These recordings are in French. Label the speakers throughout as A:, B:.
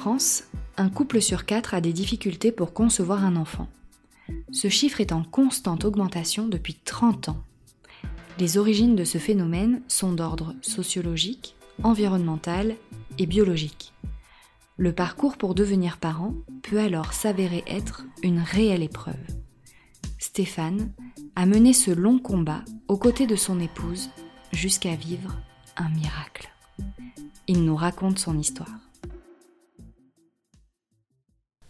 A: France, un couple sur quatre a des difficultés pour concevoir un enfant. Ce chiffre est en constante augmentation depuis 30 ans. Les origines de ce phénomène sont d'ordre sociologique, environnemental et biologique. Le parcours pour devenir parent peut alors s'avérer être une réelle épreuve. Stéphane a mené ce long combat aux côtés de son épouse jusqu'à vivre un miracle. Il nous raconte son histoire.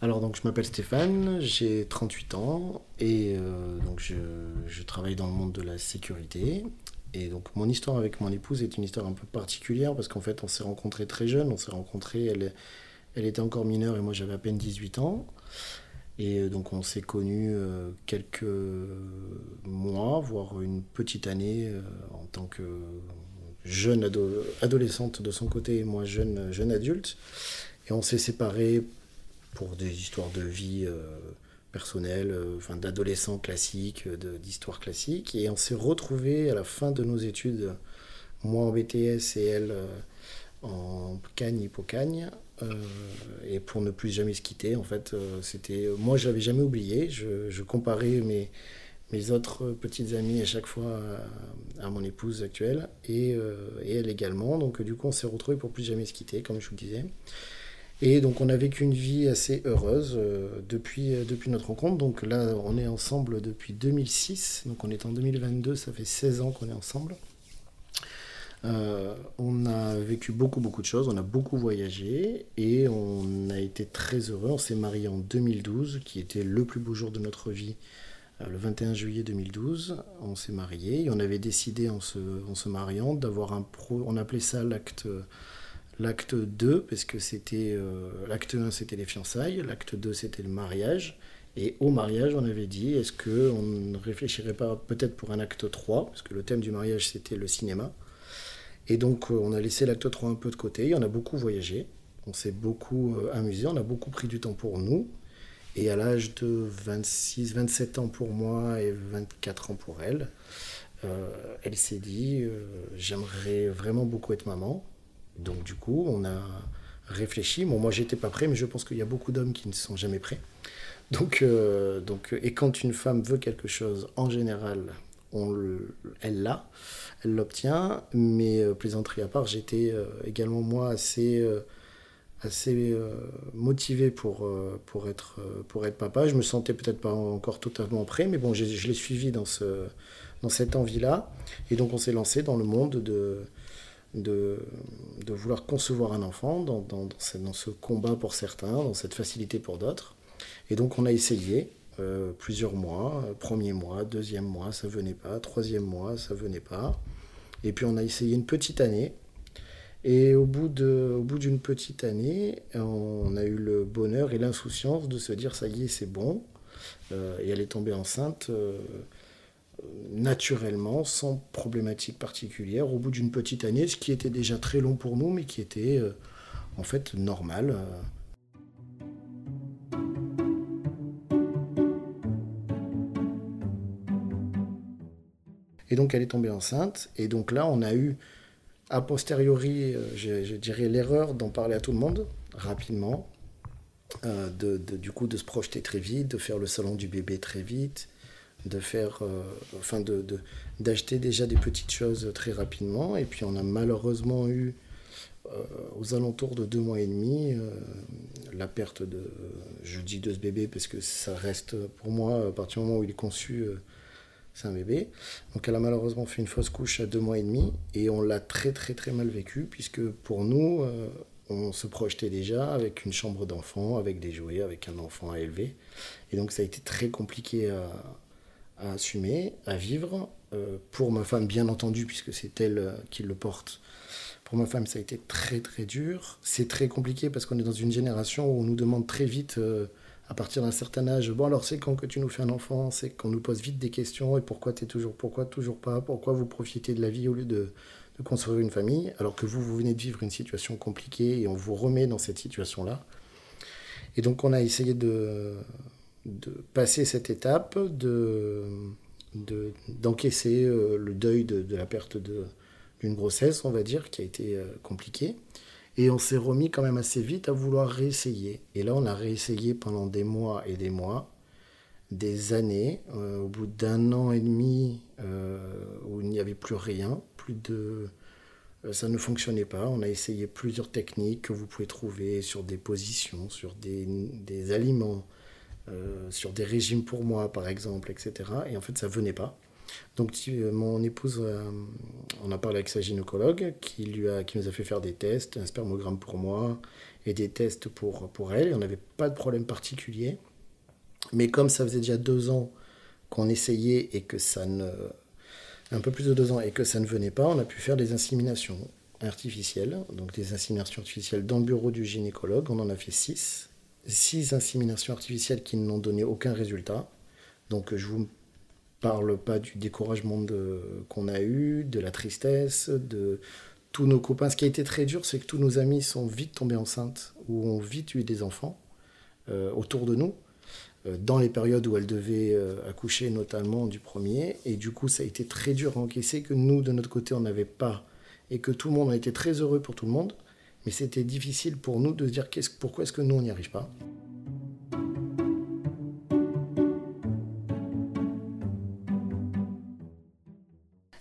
B: Alors donc je m'appelle Stéphane, j'ai 38 ans et euh, donc je, travaille dans le monde de la sécurité. Et donc mon histoire avec mon épouse est une histoire un peu particulière parce qu'en fait on s'est rencontrés très jeunes, on s'est rencontrés, elle, elle était encore mineure et moi j'avais à peine 18 ans. Et euh, donc on s'est connus euh, quelques mois, voire une petite année en tant que jeune adolescente de son côté et moi jeune, jeune adulte. Et on s'est séparés pour des histoires de vie euh, personnelle, euh, enfin d'adolescents classiques, d'histoire classique. Et on s'est retrouvés à la fin de nos études, moi en BTS et elle euh, en Cagne, Hippocagne. et pour ne plus jamais se quitter, en fait, c'était. Moi, je l'avais jamais oublié. Je, comparais mes, mes autres petites amies à chaque fois à, mon épouse actuelle et, et, elle également. Donc, du coup, on s'est retrouvés pour plus jamais se quitter, comme je vous disais. Et donc on a vécu une vie assez heureuse euh, depuis, euh, depuis notre rencontre. Donc là, on est ensemble depuis 2006. Donc on est en 2022, ça fait 16 ans qu'on est ensemble. Euh, on a vécu beaucoup, beaucoup de choses, on a beaucoup voyagé et on a été très heureux. On s'est marié en 2012, qui était le plus beau jour de notre vie. le 21 juillet 2012, on s'est marié et on avait décidé en se, en se mariant d'avoir un pro, on appelait ça l'acte L'acte 2, parce que c'était euh, l'acte 1 c'était les fiançailles, l'acte 2 c'était le mariage. Et au mariage, on avait dit, est-ce qu'on ne réfléchirait pas peut-être pour un acte 3, parce que le thème du mariage c'était le cinéma. Et donc euh, on a laissé l'acte 3 un peu de côté, on a beaucoup voyagé, on s'est beaucoup euh, amusé, on a beaucoup pris du temps pour nous. Et à l'âge de 26, 27 ans pour moi et 24 ans pour elle, elle s'est dit, j'aimerais vraiment beaucoup être maman. Donc du coup, on a réfléchi. Bon, moi, j'étais pas prêt, mais je pense qu'il y a beaucoup d'hommes qui ne sont jamais prêts. Donc, euh, donc, et quand une femme veut quelque chose, en général, elle l'a, elle l'obtient. Mais euh, plaisanterie à part, j'étais euh, également moi assez, assez motivé pour, pour, être, pour être papa. Je me sentais peut-être pas encore totalement prêt, mais bon, je, je l'ai suivi dans, ce, dans cette envie-là. Et donc, on s'est lancé dans le monde de de, vouloir concevoir un enfant dans, ce, combat pour certains, dans cette facilité pour d'autres. Et donc on a essayé euh, plusieurs mois, euh, premier mois, deuxième mois, ça venait pas, troisième mois, ça venait pas. Et puis on a essayé une petite année. Et au bout, de, au bout d'une petite année, on a eu le bonheur et l'insouciance de se dire ça y est, c'est bon. Euh, et elle est tombée enceinte naturellement, sans problématique particulière, au bout d'une petite année, ce qui était déjà très long pour nous, mais qui était euh, en fait normal. Euh. Et donc elle est tombée enceinte, et donc là on a eu, a posteriori, euh, je, dirais l'erreur d'en parler à tout le monde, rapidement, de, du coup de se projeter très vite, de faire le salon du bébé très vite, de faire, euh, enfin de, d'acheter déjà des petites choses très rapidement. Et puis on a malheureusement eu euh, aux alentours de deux mois et demi euh, la perte de, je dis de ce bébé parce que ça reste pour moi à partir du moment où il est conçu. c'est un bébé. Donc elle a malheureusement fait une fausse couche à deux mois et demi et on l'a très très très mal vécu puisque pour nous, on se projetait déjà avec une chambre d'enfant, avec des jouets, avec un enfant à élever. Et donc ça a été très compliqué à, à assumer, à vivre. pour ma femme, bien entendu, puisque c'est elle qui le porte. Pour ma femme, ça a été très très dur. C'est très compliqué parce qu'on est dans une génération où on nous demande très vite à partir d'un certain âge, bon alors c'est quand que tu nous fais un enfant, c'est qu'on nous pose vite des questions et pourquoi tu es toujours, pourquoi toujours pas, pourquoi vous profitez de la vie au lieu de, de construire une famille, alors que vous, vous venez de vivre une situation compliquée et on vous remet dans cette situation-là. Et donc on a essayé de, de passer cette étape, de, d'encaisser euh, le deuil de, de la perte d'une grossesse, on va dire, qui a été euh, compliquée. Et on s'est remis quand même assez vite à vouloir réessayer. Et là, on a réessayé pendant des mois et des mois, des années. Euh, au bout d'un an et demi, euh, où il n'y avait plus rien, plus de, ça ne fonctionnait pas. On a essayé plusieurs techniques que vous pouvez trouver sur des positions, sur des, des aliments, sur des régimes pour moi, par exemple, etc. Et en fait, ça venait pas. Donc euh, mon épouse, euh, on a parlé avec sa gynécologue qui, lui a, qui nous a fait faire des tests, un spermogramme pour moi et des tests pour, pour elle. on n'avait pas de problème particulier. Mais comme ça faisait déjà deux ans qu'on essayait et que ça ne... Un peu plus de deux ans et que ça ne venait pas, on a pu faire des inséminations artificielles. Donc des inséminations artificielles dans le bureau du gynécologue. On en a fait six. Six inséminations artificielles qui n'ont donné aucun résultat. Donc je vous parle pas du découragement qu'on a eu, de la tristesse, de tous nos copains. Ce qui a été très dur, c'est que tous nos amis sont vite tombés enceintes ou ont vite eu des enfants euh, autour de nous, euh, dans les périodes où elles devaient euh, accoucher, notamment du premier. Et du coup, ça a été très dur à encaisser que nous, de notre côté, on n'avait pas. Et que tout le monde a été très heureux pour tout le monde. Mais c'était difficile pour nous de se dire pourquoi est-ce que nous, on n'y arrive pas.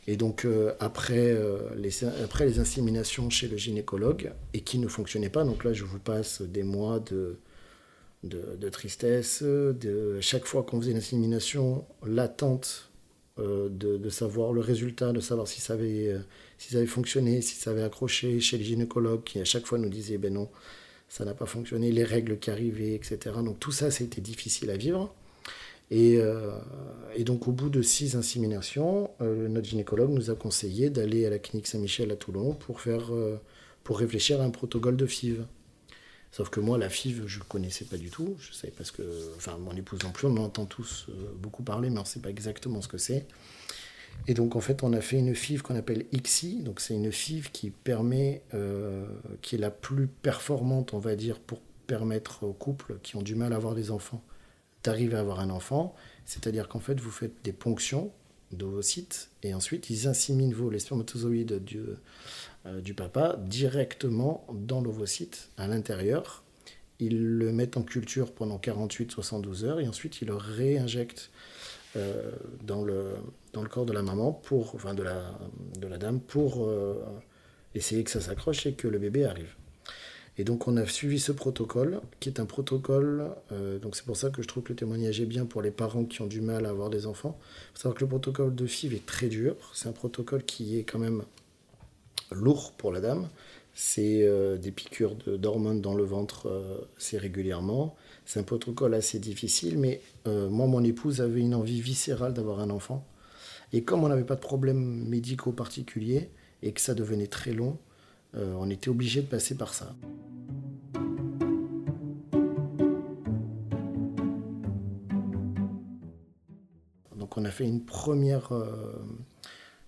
B: Et donc euh, après, euh, les, après les inséminations chez le gynécologue, et qui ne fonctionnaient pas, donc là je vous passe des mois de, de, tristesse, de chaque fois qu'on faisait une insémination, l'attente euh, de, savoir le résultat, de savoir si ça, avait, si ça avait fonctionné, si ça avait accroché chez les gynécologues, qui à chaque fois nous disaient, ben non, ça n'a pas fonctionné, les règles qui arrivaient, etc. Donc tout ça, c'était difficile à vivre. Euh, et, donc, au bout de six inséminations, euh, notre gynécologue nous a conseillé d'aller à la clinique Saint-Michel à Toulon pour, faire, euh, pour réfléchir à un protocole de FIV. Sauf que moi, la FIV, je ne connaissais pas du tout. Je savais parce que, enfin, mon épouse non plus, on en entend tous beaucoup parler, mais on ne sait pas exactement ce que c'est. Et donc, en fait, on a fait une FIV qu'on appelle ICSI. Donc, c'est une FIV qui permet, qui est la plus performante, on va dire, pour permettre aux couples qui ont du mal à avoir des enfants d'arriver à avoir un enfant. C'est-à-dire qu'en fait, vous faites des ponctions d'ovocytes et ensuite ils inséminent vos, spermatozoïdes du, euh, du papa directement dans l'ovocyte à l'intérieur. Ils le mettent en culture pendant 48-72 heures et ensuite ils le réinjectent euh, dans, le, dans le corps de la maman, pour, enfin de la, de la dame, pour euh, essayer que ça s'accroche et que le bébé arrive. Et donc on a suivi ce protocole, qui est un protocole, euh, donc c'est pour ça que je trouve que le témoignage est bien pour les parents qui ont du mal à avoir des enfants. Il faut savoir que le protocole de FIV est très dur, c'est un protocole qui est quand même lourd pour la dame. C'est euh, des piqûres d'hormones dans le ventre euh, assez régulièrement. C'est un protocole assez difficile, mais moi, mon épouse avait une envie viscérale d'avoir un enfant. Et comme on n'avait pas de problèmes médicaux particuliers et que ça devenait très long, on était obligé de passer par ça. on a fait une première euh,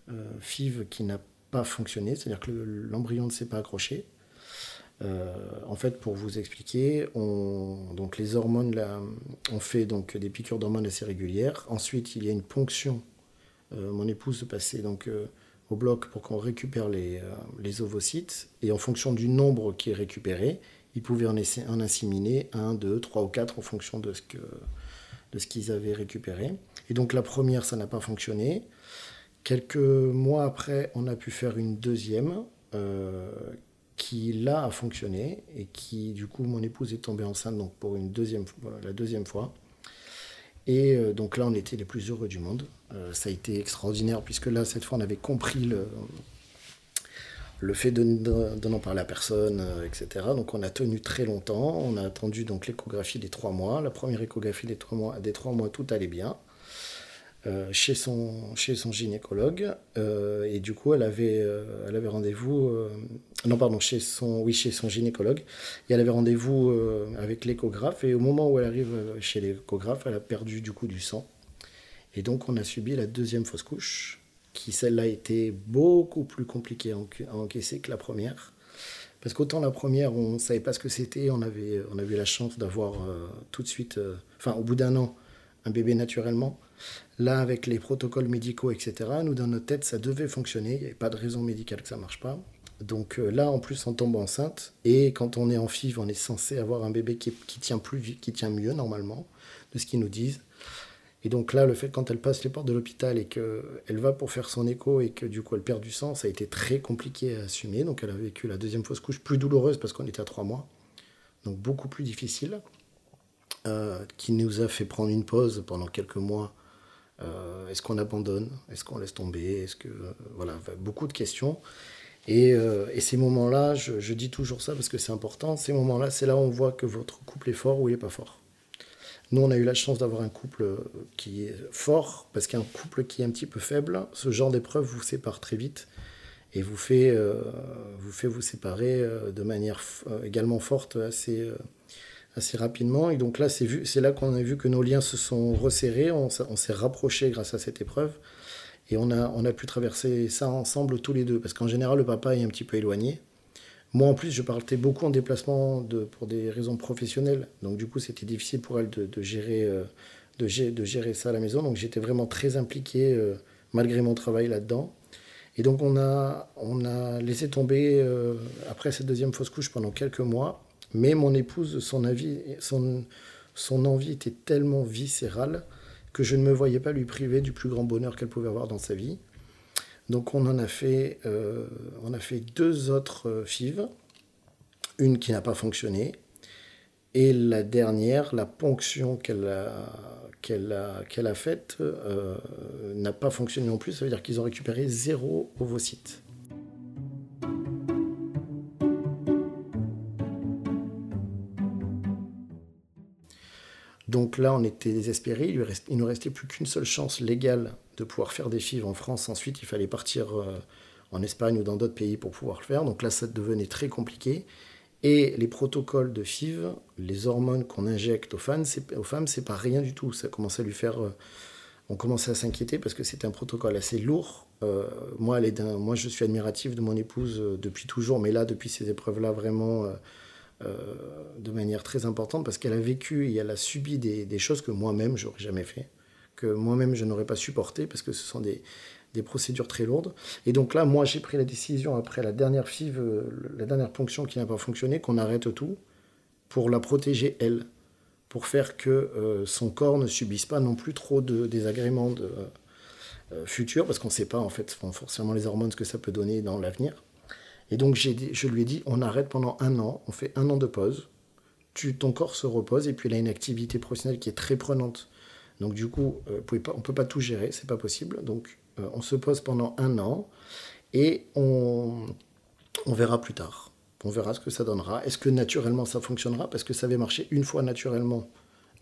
B: euh, FIV qui n'a pas fonctionné, c'est-à-dire que l'embryon ne s'est pas accroché. Euh, en fait, pour vous expliquer, on, donc les hormones, là, on fait donc des piqûres d'hormones assez régulières. Ensuite, il y a une ponction. mon épouse se passait donc au bloc pour qu'on récupère les, ovocytes. Et en fonction du nombre qui est récupéré, ils pouvaient en, en inséminer un, deux, trois ou quatre en fonction de ce qu'ils avaient récupéré. Et donc la première, ça n'a pas fonctionné. Quelques mois après, on a pu faire une deuxième euh, qui là a fonctionné et qui du coup mon épouse est tombée enceinte donc pour une deuxième la deuxième fois. Et euh, donc là on était les plus heureux du monde. Euh, ça a été extraordinaire puisque là cette fois on avait compris le, fait de, n'en parler à personne, etc. Donc on a tenu très longtemps. On a attendu donc l'échographie des trois mois. La première échographie des trois des trois mois tout allait bien. Chez, son, chez son gynécologue. et du coup, elle avait, elle avait rendez-vous. non, pardon, chez son, oui, chez son gynécologue. Et elle avait rendez-vous avec l'échographe. Et au moment où elle arrive chez l'échographe, elle a perdu du coup du sang. Et donc, on a subi la deuxième fausse couche, qui celle-là était beaucoup plus compliquée à encaisser que la première. Parce qu'autant la première, on ne savait pas ce que c'était, on avait, on avait la chance d'avoir euh, tout de suite, euh, enfin au bout d'un an, un bébé naturellement. Là, avec les protocoles médicaux, etc., nous, dans notre tête, ça devait fonctionner. Il n'y avait pas de raison médicale que ça ne marche pas. Donc euh, là, en plus, on tombe enceinte. Et quand on est en FIV, on est censé avoir un bébé qui, tient, plus, qui tient mieux, normalement, de ce qu'ils nous disent. Et donc là, le fait quand elle passe les portes de l'hôpital et qu'elle va pour faire son écho et que du coup elle perd du sang, ça a été très compliqué à assumer. Donc elle a vécu la deuxième fausse couche plus douloureuse parce qu'on était à trois mois. Donc beaucoup plus difficile. Euh, qui nous a fait prendre une pause pendant quelques mois. Euh, est-ce qu'on abandonne? Est-ce qu'on laisse tomber? Est-ce que euh, voilà, beaucoup de questions. Et, ces moments-là, je, je, dis toujours ça parce que c'est important. Ces moments-là, c'est là où on voit que votre couple est fort ou il n'est pas fort. Nous, on a eu la chance d'avoir un couple qui est fort, parce qu'un couple qui est un petit peu faible, ce genre d'épreuve vous sépare très vite et vous fait, vous, fait vous séparer de manière également forte assez, assez rapidement. Et donc là, c'est là qu'on a vu que nos liens se sont resserrés, on, s'est rapprochés grâce à cette épreuve. Et on a, on a pu traverser ça ensemble tous les deux, parce qu'en général, le papa est un petit peu éloigné. Moi, en plus, je partais beaucoup en déplacement de, pour des raisons professionnelles. Donc, du coup, c'était difficile pour elle de, gérer, euh, de, de, gérer ça à la maison. Donc, j'étais vraiment très impliqué, euh, malgré mon travail là-dedans. Et donc, on a, on a laissé tomber, euh, après cette deuxième fausse couche, pendant quelques mois. Mais mon épouse, son, envie était tellement viscérale que je ne me voyais pas lui priver du plus grand bonheur qu'elle pouvait avoir dans sa vie. Donc on en a fait, euh, on a fait deux autres euh, FIV, une qui n'a pas fonctionné, et la dernière, la ponction qu'elle a faite euh, n'a pas fonctionné non plus, ça veut dire qu'ils ont récupéré zéro ovocyte. Donc là, on était désespérés. Il, ne nous restait plus qu'une seule chance légale de pouvoir faire des FIV en France. Ensuite, il fallait partir euh, en Espagne ou dans d'autres pays pour pouvoir le faire. Donc là, ça devenait très compliqué. Et les protocoles de FIV, les hormones qu'on injecte aux femmes, c'est, pas rien du tout. Ça commençait à lui faire. Euh, on commençait à s'inquiéter parce que c'était un protocole assez lourd. Euh, moi, moi, je suis admiratif de mon épouse depuis toujours, mais là, depuis ces épreuves-là, vraiment de manière très importante parce qu'elle a vécu et elle a subi des, choses que moi-même, j'aurais jamais fait, que moi-même, je n'aurais pas supporté parce que ce sont des, procédures très lourdes. Et donc là, moi, j'ai pris la décision, après la dernière FIV, euh, la dernière ponction qui n'a pas fonctionné, qu'on arrête tout pour la protéger, elle, pour faire que euh, son corps ne subisse pas non plus trop de désagréments futurs, parce qu'on ne sait pas, en fait, forcément les hormones, ce que ça peut donner dans l'avenir. Et donc je lui ai dit, on arrête pendant un an, on fait un an de pause, tu, ton corps se repose, et puis il a une activité professionnelle qui est très prenante. Donc du coup, euh, on ne peut pas tout gérer, c'est pas possible. Donc euh, on se pose pendant un an, et on, on verra plus tard. On verra ce que ça donnera. Est-ce que naturellement ça fonctionnera? Parce que ça avait marché une fois naturellement.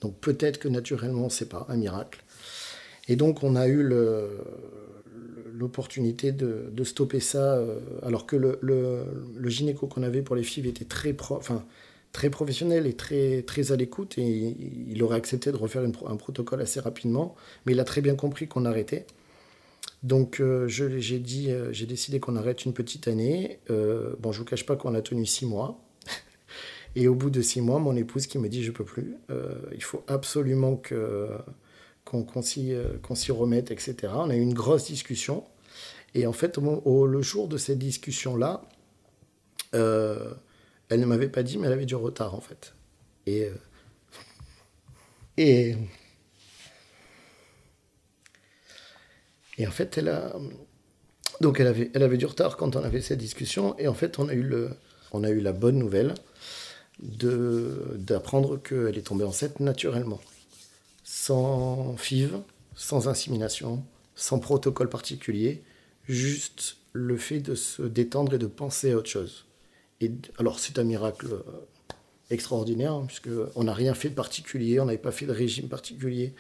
B: Donc peut-être que naturellement, c'est pas un miracle. Et donc on a eu l'opportunité de, stopper ça, euh, alors que le, gynéco qu'on avait pour les filles était très, professionnel et très, à l'écoute, et il aurait accepté de refaire un protocole assez rapidement, mais il a très bien compris qu'on arrêtait. Donc euh, j'ai euh, j'ai décidé qu'on arrête une petite année. bon, je vous cache pas qu'on a tenu six mois. Et au bout de six mois, mon épouse qui me dit je peux plus. il faut absolument que qu'on euh, qu'on s'y remette, etc. On a eu une grosse discussion. Et en fait, le jour de cette discussion-là, euh, elle ne m'avait pas dit, mais elle avait du retard, en fait. Et. Euh, et. En fait, elle a. Donc, elle avait, elle avait du retard quand on avait cette discussion. Et en fait, on a eu, le, on a eu la bonne nouvelle d'apprendre qu'elle est tombée enceinte naturellement sans FIV, sans insémination, sans protocole particulier, juste le fait de se détendre et de penser à autre chose. Et alors c'est un miracle euh, extraordinaire, hein, puisque on n'a rien fait de particulier, on n'avait pas fait de régime particulier,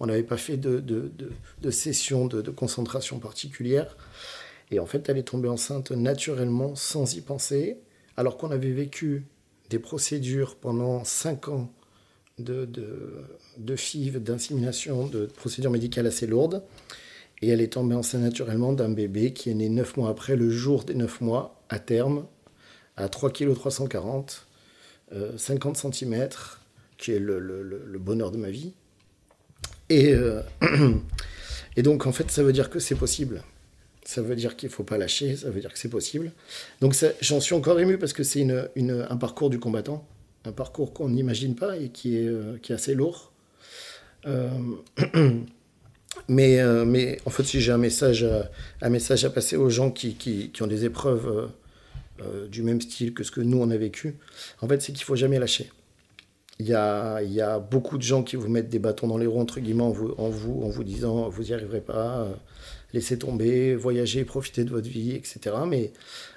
B: on n'avait pas fait de, de, de, session de, concentration particulière. Et en fait, elle est tombée enceinte naturellement, sans y penser, alors qu'on avait vécu des procédures pendant 5 ans de, de, de FIV, d'insémination, de procédures médicales assez lourdes. Et elle est tombée enceinte naturellement d'un bébé qui est né 9 mois après, le jour des 9 mois, à terme, à 3 kg 340, 50 cm, qui est le, bonheur de ma vie. Et, euh, et donc, en fait, ça veut dire que c'est possible. Ça veut dire qu'il ne faut pas lâcher, ça veut dire que c'est possible. Donc, j'en suis encore ému parce que c'est un parcours du combattant, un parcours qu'on n'imagine pas et qui est, euh, qui est assez lourd. Euh, mais, mais en fait, si j'ai un message, un message à passer aux gens qui, qui, qui ont des épreuves du même style que ce que nous on a vécu, en fait, c'est qu'il faut jamais lâcher. Il y, a, il y a, beaucoup de gens qui vous mettent des bâtons dans les roues, entre guillemets, en vous, en vous, disant vous n'y arriverez pas, euh, laissez tomber, voyagez, profitez de votre vie, etc. Mais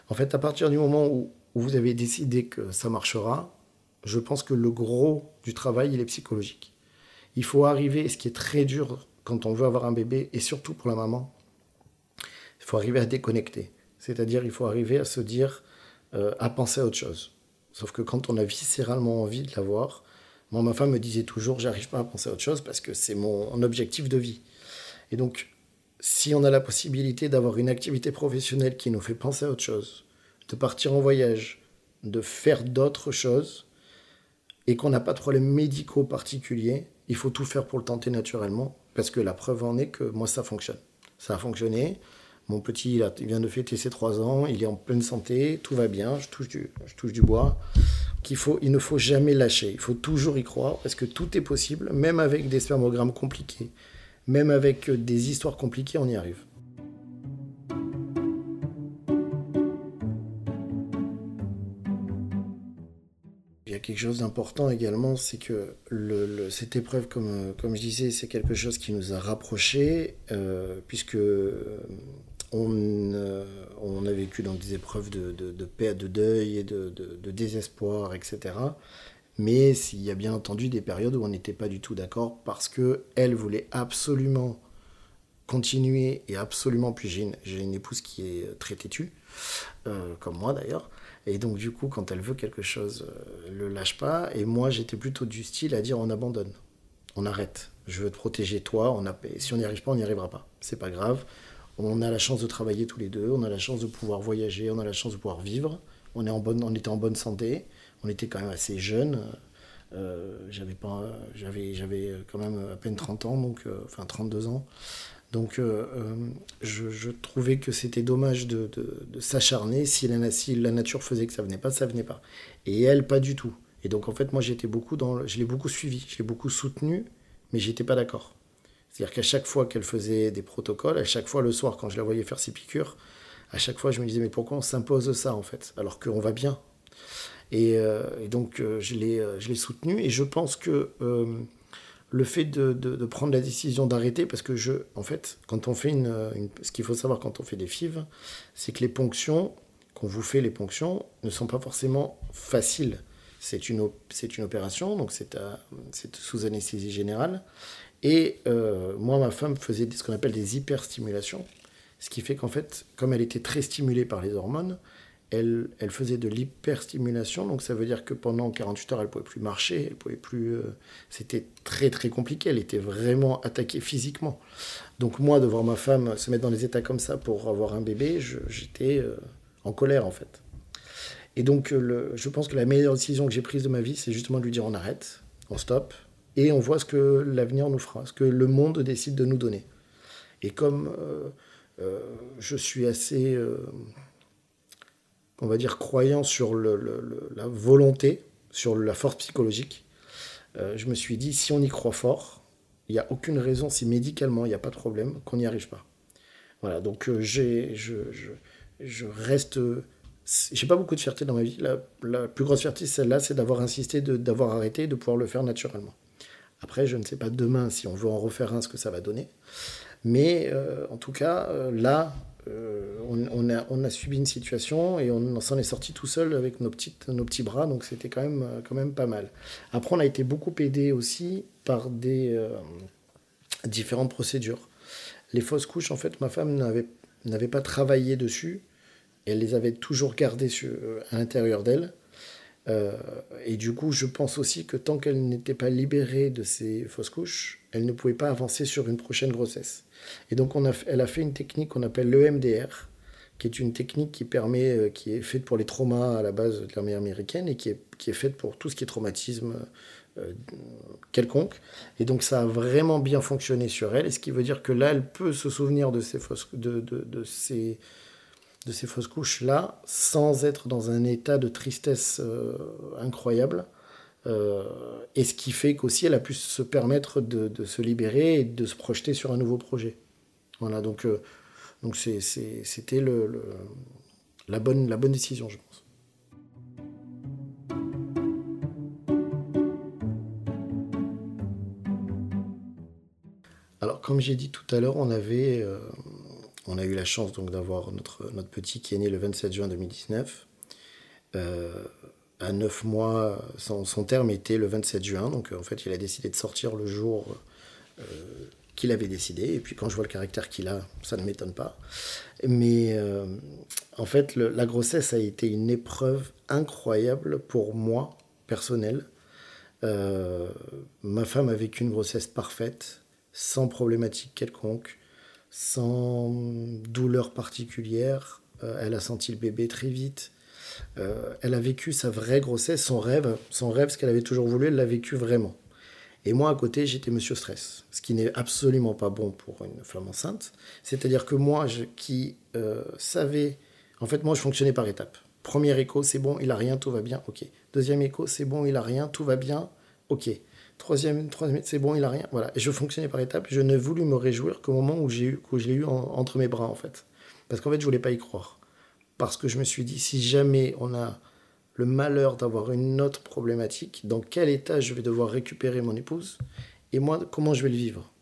B: en fait, à partir du moment où, vous avez décidé que ça marchera, je pense que le gros du travail, il est psychologique. Il faut arriver, ce qui est très dur quand on veut avoir un bébé, et surtout pour la maman, il faut arriver à déconnecter. C'est-à-dire, il faut arriver à se dire, euh, à penser à autre chose. Sauf que quand on a viscéralement envie de l'avoir, moi, ma femme me disait toujours, j'arrive pas à penser à autre chose parce que c'est mon objectif de vie. Et donc, si on a la possibilité d'avoir une activité professionnelle qui nous fait penser à autre chose, de partir en voyage, de faire d'autres choses, et qu'on n'a pas de problèmes médicaux particuliers, il faut tout faire pour le tenter naturellement, parce que la preuve en est que moi, ça fonctionne. Ça a fonctionné. Mon petit, il, vient de fêter ses trois ans, il est en pleine santé, tout va bien, je touche du, bois il ne faut jamais lâcher. Il faut toujours y croire parce que tout est possible, même avec des spermogrammes compliqués, même avec des histoires compliquées, on y arrive. Quelque chose d'important également, c'est que cette épreuve, comme, je disais, c'est quelque chose qui nous a rapprochés, euh, puisque on, on, a vécu dans des épreuves de, de, de paix, de deuil et de, désespoir, etc. Mais il y a bien entendu des périodes où on n'était pas du tout d'accord parce qu'elle voulait absolument continuer et absolument. Puis j'ai une, épouse qui est très têtue, euh, comme moi d'ailleurs. Et donc, du coup, quand elle veut quelque chose, elle euh, le lâche pas. Et moi, j'étais plutôt du style à dire on abandonne, on arrête. Je veux te protéger toi. Si on n'y arrive pas, on n'y arrivera pas. C'est pas grave on a la chance de travailler tous les deux, on a la chance de pouvoir voyager, on a la chance de pouvoir vivre. On, était en bonne santé, on était quand même assez jeunes. Euh, j'avais j'avais quand même à peine 30 ans donc euh, enfin 32 ans donc euh, je, trouvais que c'était dommage de, s'acharner. Si la, nature faisait que ça venait pas ça venait pas. Et elle pas du tout. Et donc en fait moi j'étais beaucoup dans je l'ai beaucoup suivi je l'ai beaucoup soutenu mais j'étais pas d'accord. C'est-à-dire qu'à chaque fois qu'elle faisait des protocoles, à chaque fois le soir quand je la voyais faire ses piqûres, à chaque fois je me disais mais pourquoi on s'impose ça en fait alors qu'on va bien? Et, euh, donc euh, je l'ai euh, soutenu. Et je pense que le fait de, prendre la décision d'arrêter parce que je en fait quand on fait une, ce qu'il faut savoir quand on fait des FIV c'est que les ponctions qu'on vous fait les ponctions ne sont pas forcément faciles. C'est une, c'est une opération donc c'est, c'est sous anesthésie générale. Et euh, moi, ma femme faisait ce qu'on appelle des hyperstimulations, ce qui fait qu'en fait, comme elle était très stimulée par les hormones, elle, faisait de l'hyperstimulation, donc ça veut dire que pendant 48 heures, elle ne pouvait plus marcher, elle pouvait plus. Euh, c'était très très compliqué, elle était vraiment attaquée physiquement. Donc moi, de voir ma femme se mettre dans des états comme ça pour avoir un bébé, j'étais euh, en colère en fait. Et donc, le, je pense que la meilleure décision que j'ai prise de ma vie, c'est justement de lui dire on arrête, on stop, et on voit ce que l'avenir nous fera, ce que le monde décide de nous donner. Et comme euh, euh, je suis assez, euh, on va dire, croyant sur la volonté, sur la force psychologique, je me suis dit, si on y croit fort, il n'y a aucune raison, si médicalement il n'y a pas de problème, qu'on n'y arrive pas. Voilà, donc j'ai, je, je, je, reste... J'ai pas beaucoup de fierté dans ma vie. La, plus grosse fierté, celle-là, c'est d'avoir insisté, d'avoir arrêté, de pouvoir le faire naturellement. Après, je ne sais pas demain si on veut en refaire un, ce que ça va donner. Mais euh, en tout cas, euh, là, euh, on, a, subi une situation et on s'en est sorti tout seul avec nos, petits bras, donc c'était quand même, quand même pas mal. Après, on a été beaucoup aidé aussi par des, différentes procédures. Les fausses couches, en fait, ma femme n'avait pas travaillé dessus. Elle les avait toujours gardées à l'intérieur d'elle. Euh, et du coup, je pense aussi que tant qu'elle n'était pas libérée de ces fausses couches, elle ne pouvait pas avancer sur une prochaine grossesse. Et donc, elle a fait une technique qu'on appelle l'EMDR, qui est une technique qui permet, euh, qui est faite pour les traumas à la base de l'armée américaine et qui est, qui est faite pour tout ce qui est traumatisme euh, quelconque. Et donc, ça a vraiment bien fonctionné sur elle. Et ce qui veut dire que là, elle peut se souvenir de ces fausses, de ces de ces fausses couches-là sans être dans un état de tristesse euh, incroyable. Euh, et ce qui fait qu'aussi elle a pu se permettre de, se libérer et de se projeter sur un nouveau projet. Voilà, donc euh, donc c'était le, la, bonne, la bonne décision, je pense. Alors, comme j'ai dit tout à l'heure, on avait on a eu la chance donc d'avoir notre, notre petit qui est né le 27 juin 2019. Euh, à 9 mois, son, terme était le 27 juin, donc en fait il a décidé de sortir le jour euh, qu'il avait décidé, et puis quand je vois le caractère qu'il a, ça ne m'étonne pas. Mais euh, en fait la grossesse a été une épreuve incroyable pour moi, personnelle. ma femme a vécu une grossesse parfaite, sans problématique quelconque sans douleur particulière. Euh, elle a senti le bébé très vite. Euh, elle a vécu sa vraie grossesse, son rêve, son rêve, ce qu'elle avait toujours voulu, elle l'a vécu vraiment. Et moi, à côté, j'étais monsieur stress, ce qui n'est absolument pas bon pour une femme enceinte. C'est-à-dire que moi, je, qui euh, savais... En fait, moi, je fonctionnais par étapes. Premier écho, c'est bon, il a rien, tout va bien, ok. Deuxième écho, c'est bon, il a rien, tout va bien, ok. Troisième, troisième c'est bon, il a rien. Voilà. Et je fonctionnais par étapes. Je ne voulu me réjouir qu'au moment où, j'ai eu, je l'ai eu entre mes bras, en fait. Parce qu'en fait, je voulais pas y croire. Parce que je me suis dit, si jamais on a le malheur d'avoir une autre problématique, dans quel état je vais devoir récupérer mon épouse Et moi, comment je vais le vivre?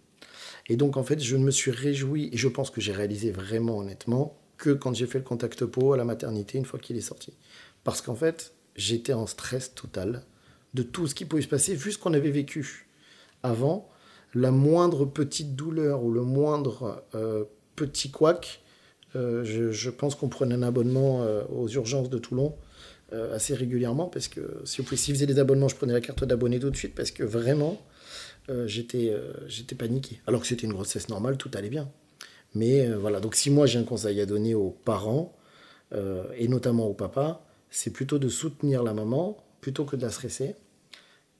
B: Et donc, en fait, je me suis réjoui, et je pense que j'ai réalisé vraiment honnêtement, que quand j'ai fait le contact peau à la maternité, une fois qu'il est sorti. Parce qu'en fait, j'étais en stress total de tout ce qui pouvait se passer, vu ce qu'on avait vécu avant, la moindre petite douleur ou le moindre euh, petit couac, euh, je, pense qu'on prenait un abonnement euh, aux urgences de Toulon assez régulièrement, parce que si vous faisait des abonnements, je prenais la carte d'abonné tout de suite, parce que vraiment, j'étais j'étais paniqué. Alors que c'était une grossesse normale, tout allait bien. Mais voilà, donc si moi j'ai un conseil à donner aux parents, et notamment au papa, c'est plutôt de soutenir la maman plutôt que de la stresser.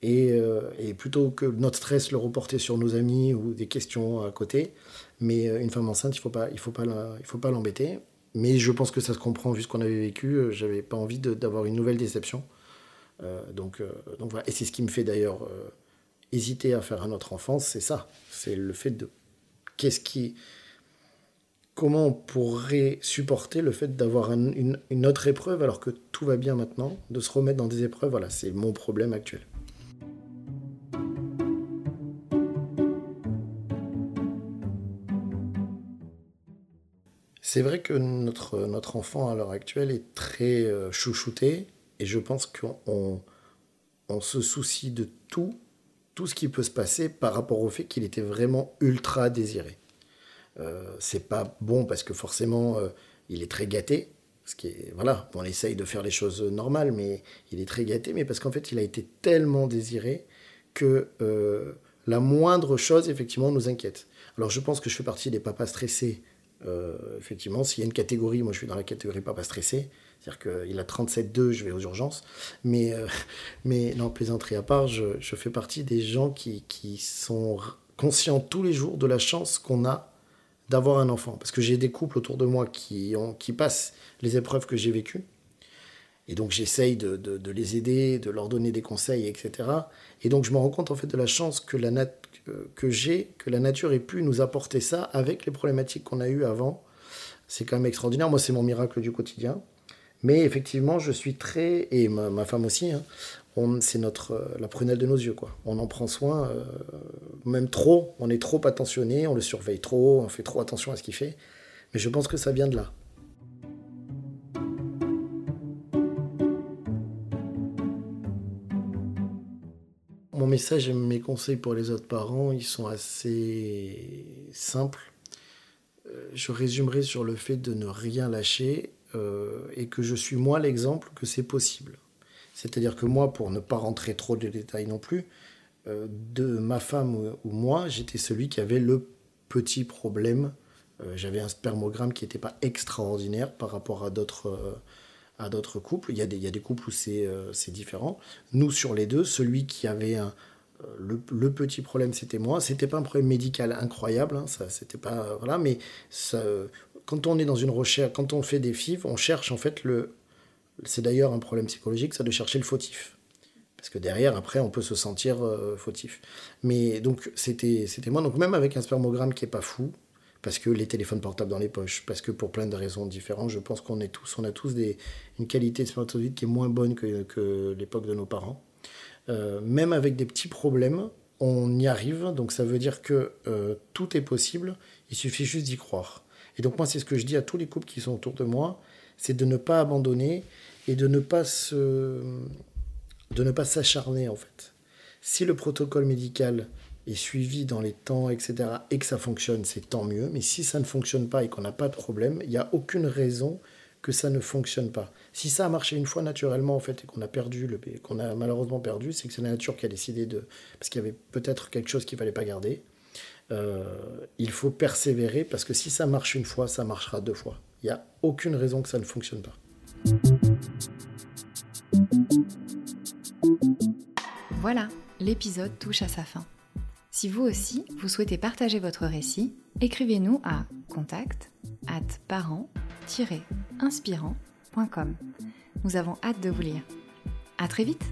B: Euh, et, plutôt que notre stress le reporter sur nos amis ou des questions à côté. Mais euh, une femme enceinte, il ne faut pas, il faut pas, il faut pas l'embêter. Mais je pense que ça se comprend vu ce qu'on avait vécu. Euh, j'avais pas envie d'avoir une nouvelle déception. donc, voilà. Et c'est ce qui me fait d'ailleurs hésiter à faire un autre enfant, c'est ça. C'est le fait de qu'est-ce qui comment on pourrait supporter le fait d'avoir une, une, autre épreuve alors que tout va bien maintenant, de se remettre dans des épreuves, voilà, c'est mon problème actuel. C'est vrai que notre, notre enfant à l'heure actuelle est très euh, chouchouté et je pense qu'on on se soucie de tout, tout ce qui peut se passer par rapport au fait qu'il était vraiment ultra désiré. Euh, c'est pas bon parce que forcément euh, il est très gâté. Ce qui est, voilà, on essaye de faire les choses normales, mais il est très gâté, mais parce qu'en fait il a été tellement désiré que la moindre chose effectivement nous inquiète. Alors je pense que je fais partie des papas stressés. Effectivement, s'il y a une catégorie, moi je suis dans la catégorie papa stressé, c'est-à-dire qu'il a 37,2, je vais aux urgences. Mais, mais non, plaisanterie à part, je, je, fais partie des gens qui, qui sont conscients tous les jours de la chance qu'on a d'avoir un enfant. Parce que j'ai des couples autour de moi qui, ont, qui passent les épreuves que j'ai vécues. Et donc j'essaye de, de, les aider, de leur donner des conseils, etc. Et donc je me rends compte en fait de la chance que, la nat que j'ai, que la nature ait pu nous apporter ça avec les problématiques qu'on a eues avant. C'est quand même extraordinaire. Moi, c'est mon miracle du quotidien. Mais effectivement, je suis très, et ma, femme aussi, hein, c'est notre euh, la prunelle de nos yeux quoi. On en prend soin, euh, même trop. On est trop attentionné, on le surveille trop, on fait trop attention à ce qu'il fait. Mais je pense que ça vient de là. Mon message et mes conseils pour les autres parents, ils sont assez simples. Euh, je résumerai sur le fait de ne rien lâcher euh, et que je suis moi l'exemple que c'est possible. C'est-à-dire que moi, pour ne pas rentrer trop de détails non plus, euh, de ma femme ou, moi, j'étais celui qui avait le petit problème. J'avais un spermogramme qui n'était pas extraordinaire par rapport à d'autres à d'autres couples. Il y, a des, couples où c'est différent. Nous, sur les deux, celui qui avait un, le, petit problème, c'était moi. C'était pas un problème médical incroyable, hein, ça, c'était pas voilà, mais quand on est dans une recherche, quand on fait des FIV, on cherche en fait le. C'est d'ailleurs un problème psychologique, ça de chercher le fautif, parce que derrière, après, on peut se sentir euh, fautif. Mais donc c'était c'était moi. Donc même avec un spermogramme qui est pas fou, parce que les téléphones portables dans les poches, parce que pour plein de raisons différentes, je pense qu'on est tous, on a tous une qualité de spermatozoïde qui est moins bonne que, que l'époque de nos parents. Euh, même avec des petits problèmes, on y arrive. Donc ça veut dire que euh, tout est possible. Il suffit juste d'y croire. Et donc moi, c'est ce que je dis à tous les couples qui sont autour de moi, c'est de ne pas abandonner et de ne pas de ne pas s'acharner en fait. Si le protocole médical est suivi dans les temps, etc., et que ça fonctionne, c'est tant mieux. Mais si ça ne fonctionne pas et qu'on n'a pas de problème, il n'y a aucune raison que ça ne fonctionne pas. Si ça a marché une fois naturellement en fait et qu'on a perdu qu'on a malheureusement perdu, c'est que c'est la nature qui a décidé de parce qu'il y avait peut-être quelque chose qu'il fallait pas garder. Euh, il faut persévérer parce que si ça marche une fois, ça marchera deux fois. Il n'y a aucune raison que ça ne fonctionne pas.
A: Voilà, l'épisode touche à sa fin. Si vous aussi, vous souhaitez partager votre récit, écrivez-nous à contact at parent-inspirant.com. Nous avons hâte de vous lire. À très vite!